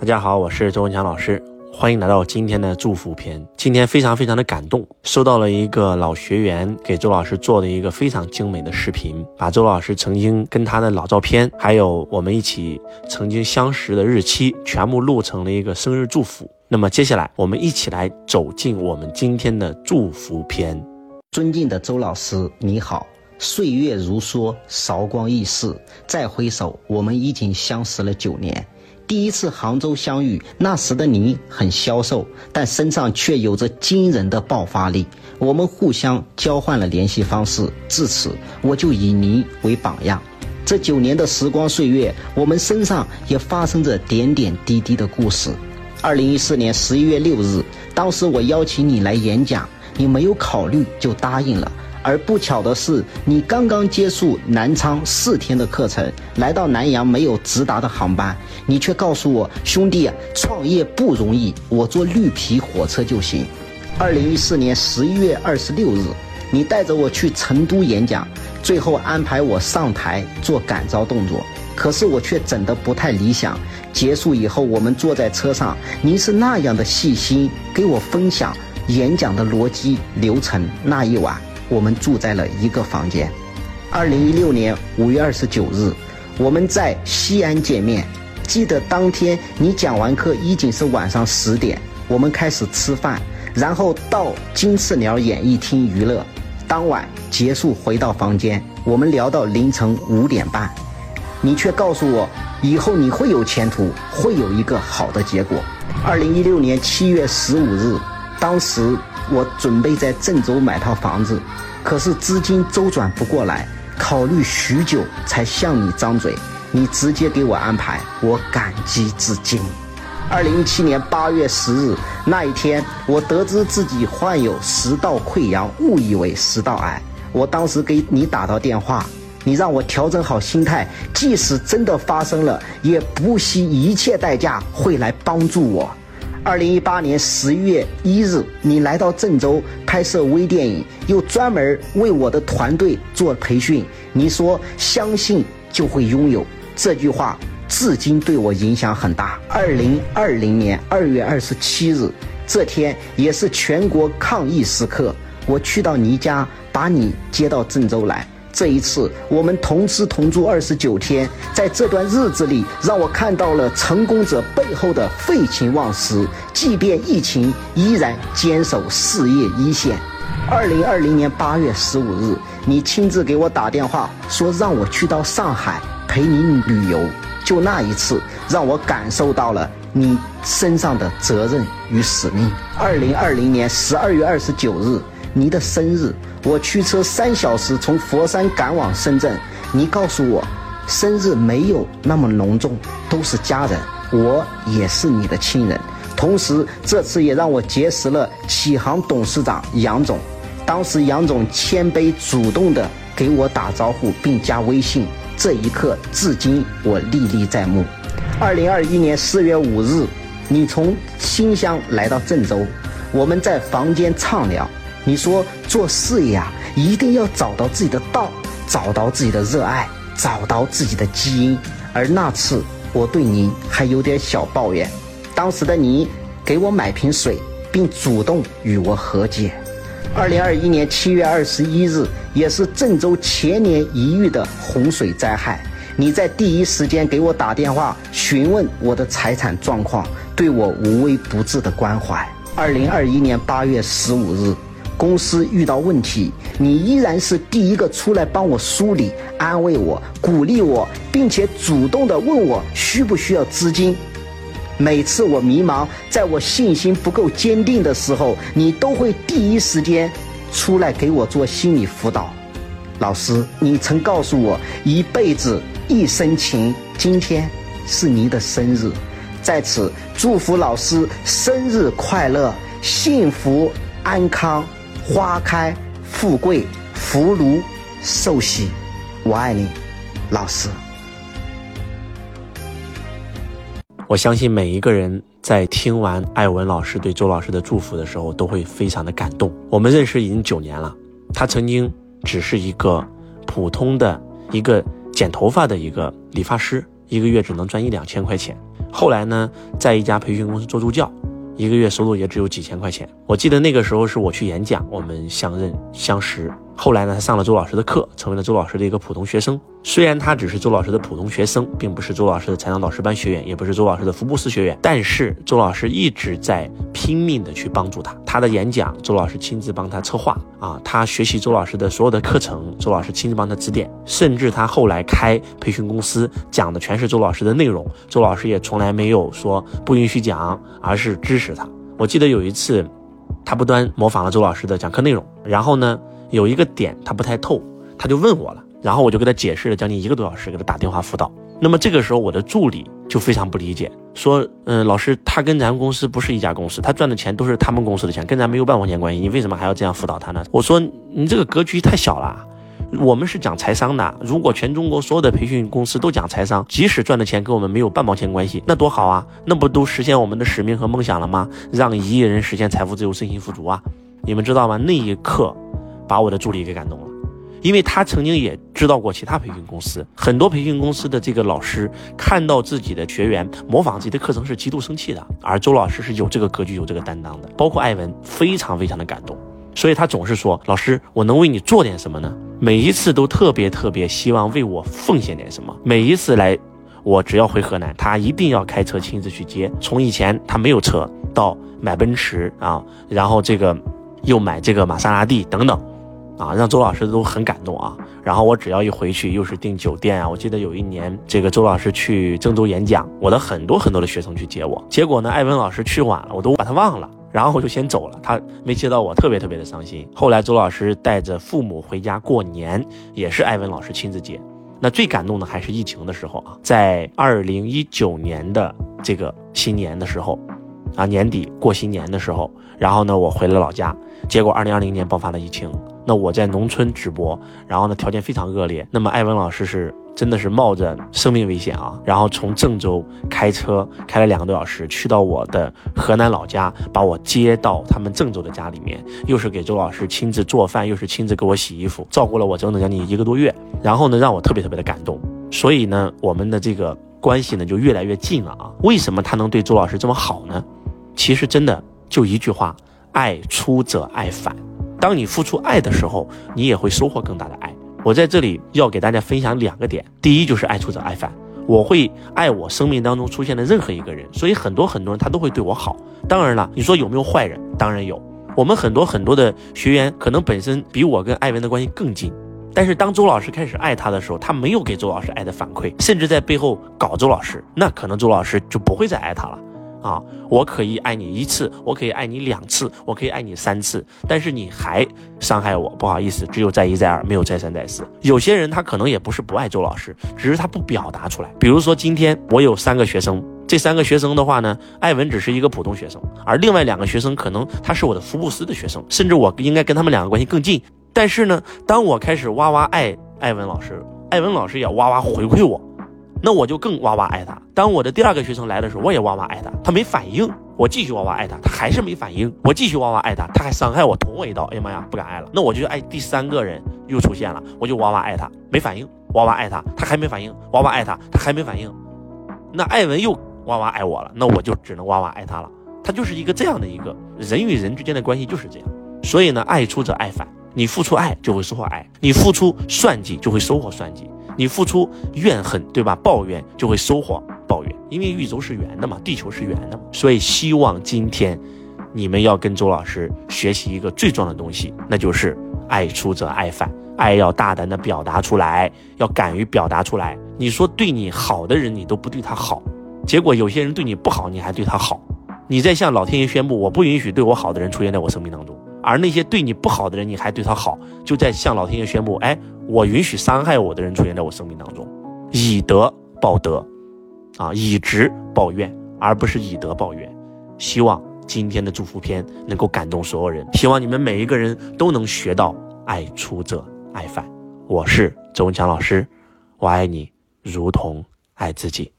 大家好，我是周文强老师，欢迎来到今天的祝福篇。今天非常非常的感动，收到了一个老学员给周老师做的一个非常精美的视频，把周老师曾经跟他的老照片，还有我们一起曾经相识的日期，全部录成了一个生日祝福。那么接下来，我们一起来走进我们今天的祝福篇。尊敬的周老师，你好。岁月如梭，韶光易逝，再回首，我们已经相识了九年。第一次杭州相遇，那时的你很消瘦，但身上却有着惊人的爆发力。我们互相交换了联系方式，至此我就以你为榜样。这九年的时光岁月，我们身上也发生着点点滴滴的故事。二零一四年十一月六日，当时我邀请你来演讲，你没有考虑就答应了。而不巧的是，你刚刚结束南昌四天的课程，来到南阳没有直达的航班，你却告诉我：“兄弟，创业不容易，我坐绿皮火车就行。”二零一四年十一月二十六日，你带着我去成都演讲，最后安排我上台做感召动作，可是我却整得不太理想。结束以后，我们坐在车上，您是那样的细心，给我分享演讲的逻辑流程。那一晚。我们住在了一个房间。二零一六年五月二十九日，我们在西安见面。记得当天你讲完课已经是晚上十点，我们开始吃饭，然后到金翅鸟演艺厅娱乐。当晚结束回到房间，我们聊到凌晨五点半，你却告诉我以后你会有前途，会有一个好的结果。二零一六年七月十五日，当时。我准备在郑州买套房子，可是资金周转不过来，考虑许久才向你张嘴，你直接给我安排，我感激至今。二零一七年八月十日那一天，我得知自己患有食道溃疡，误以为食道癌。我当时给你打到电话，你让我调整好心态，即使真的发生了，也不惜一切代价会来帮助我。二零一八年十一月一日，你来到郑州拍摄微电影，又专门为我的团队做培训。你说“相信就会拥有”这句话，至今对我影响很大。二零二零年二月二十七日，这天也是全国抗疫时刻，我去到你家，把你接到郑州来。这一次，我们同吃同住二十九天，在这段日子里，让我看到了成功者背后的废寝忘食，即便疫情，依然坚守事业一线。二零二零年八月十五日，你亲自给我打电话，说让我去到上海陪你旅游。就那一次，让我感受到了你身上的责任与使命。二零二零年十二月二十九日，你的生日。我驱车三小时从佛山赶往深圳，你告诉我，生日没有那么隆重，都是家人，我也是你的亲人。同时，这次也让我结识了启航董事长杨总。当时杨总谦卑主动的给我打招呼，并加微信，这一刻至今我历历在目。二零二一年四月五日，你从新乡来到郑州，我们在房间畅聊。你说做事业啊，一定要找到自己的道，找到自己的热爱，找到自己的基因。而那次我对您还有点小抱怨，当时的你给我买瓶水，并主动与我和解。二零二一年七月二十一日，也是郑州千年一遇的洪水灾害，你在第一时间给我打电话询问我的财产状况，对我无微不至的关怀。二零二一年八月十五日。公司遇到问题，你依然是第一个出来帮我梳理、安慰我、鼓励我，并且主动的问我需不需要资金。每次我迷茫，在我信心不够坚定的时候，你都会第一时间出来给我做心理辅导。老师，你曾告诉我一辈子一生情，今天是您的生日，在此祝福老师生日快乐，幸福安康。花开富贵，福如寿喜，我爱你，老师。我相信每一个人在听完艾文老师对周老师的祝福的时候，都会非常的感动。我们认识已经九年了，他曾经只是一个普通的一个剪头发的一个理发师。一个月只能赚一两千块钱。后来呢，在一家培训公司做助教。一个月收入也只有几千块钱。我记得那个时候是我去演讲，我们相认相识。后来呢，他上了周老师的课，成为了周老师的一个普通学生。虽然他只是周老师的普通学生，并不是周老师的财商导师班学员，也不是周老师的福布斯学员，但是周老师一直在拼命的去帮助他。他的演讲，周老师亲自帮他策划啊。他学习周老师的所有的课程，周老师亲自帮他指点。甚至他后来开培训公司，讲的全是周老师的内容，周老师也从来没有说不允许讲，而是支持他。我记得有一次，他不端模仿了周老师的讲课内容，然后呢。有一个点他不太透，他就问我了，然后我就给他解释了将近一个多小时，给他打电话辅导。那么这个时候我的助理就非常不理解，说：“嗯，老师，他跟咱公司不是一家公司，他赚的钱都是他们公司的钱，跟咱没有半毛钱关系，你为什么还要这样辅导他呢？”我说：“你这个格局太小了，我们是讲财商的，如果全中国所有的培训公司都讲财商，即使赚的钱跟我们没有半毛钱关系，那多好啊，那不都实现我们的使命和梦想了吗？让一亿人实现财富自由、身心富足啊！你们知道吗？那一刻。”把我的助理给感动了，因为他曾经也知道过其他培训公司，很多培训公司的这个老师看到自己的学员模仿自己的课程是极度生气的，而周老师是有这个格局、有这个担当的。包括艾文非常非常的感动，所以他总是说：“老师，我能为你做点什么呢？”每一次都特别特别希望为我奉献点什么。每一次来，我只要回河南，他一定要开车亲自去接。从以前他没有车，到买奔驰啊，然后这个又买这个玛莎拉蒂等等。啊，让周老师都很感动啊。然后我只要一回去，又是订酒店啊。我记得有一年，这个周老师去郑州演讲，我的很多很多的学生去接我。结果呢，艾文老师去晚了，我都把他忘了。然后我就先走了，他没接到我，特别特别的伤心。后来周老师带着父母回家过年，也是艾文老师亲自接。那最感动的还是疫情的时候啊，在二零一九年的这个新年的时候，啊年底过新年的时候，然后呢，我回了老家，结果二零二零年爆发了疫情。那我在农村直播，然后呢条件非常恶劣。那么艾文老师是真的是冒着生命危险啊，然后从郑州开车开了两个多小时，去到我的河南老家，把我接到他们郑州的家里面，又是给周老师亲自做饭，又是亲自给我洗衣服，照顾了我整整将近一个多月。然后呢，让我特别特别的感动。所以呢，我们的这个关系呢就越来越近了啊。为什么他能对周老师这么好呢？其实真的就一句话：爱出者爱返。当你付出爱的时候，你也会收获更大的爱。我在这里要给大家分享两个点，第一就是爱出者爱返，我会爱我生命当中出现的任何一个人，所以很多很多人他都会对我好。当然了，你说有没有坏人？当然有。我们很多很多的学员可能本身比我跟艾文的关系更近，但是当周老师开始爱他的时候，他没有给周老师爱的反馈，甚至在背后搞周老师，那可能周老师就不会再爱他了。啊，我可以爱你一次，我可以爱你两次，我可以爱你三次，但是你还伤害我，不好意思，只有再一再二，没有再三再四。有些人他可能也不是不爱周老师，只是他不表达出来。比如说今天我有三个学生，这三个学生的话呢，艾文只是一个普通学生，而另外两个学生可能他是我的福布斯的学生，甚至我应该跟他们两个关系更近。但是呢，当我开始哇哇爱艾文老师，艾文老师也哇哇回馈我。那我就更哇哇爱他。当我的第二个学生来的时候，我也哇哇爱他，他没反应，我继续哇哇爱他，他还是没反应，我继续哇哇爱他，他还伤害我，捅我一刀，哎呀妈呀，不敢爱了。那我就爱第三个人又出现了，我就哇哇爱他，没反应，哇哇爱他，他还没反应，哇哇爱他，他还没反应。那艾文又哇哇爱我了，那我就只能哇哇爱他了。他就是一个这样的一个人与人之间的关系就是这样。所以呢，爱出者爱返，你付出爱就会收获爱，你付出算计就会收获算计。你付出怨恨，对吧？抱怨就会收获抱怨，因为宇宙是圆的嘛，地球是圆的嘛。所以希望今天你们要跟周老师学习一个最重要的东西，那就是爱出者爱返，爱要大胆的表达出来，要敢于表达出来。你说对你好的人，你都不对他好，结果有些人对你不好，你还对他好，你在向老天爷宣布，我不允许对我好的人出现在我生命当中。而那些对你不好的人，你还对他好，就在向老天爷宣布：哎，我允许伤害我的人出现在我生命当中，以德报德，啊，以直报怨，而不是以德报怨。希望今天的祝福片能够感动所有人，希望你们每一个人都能学到爱出者爱返。我是周文强老师，我爱你如同爱自己。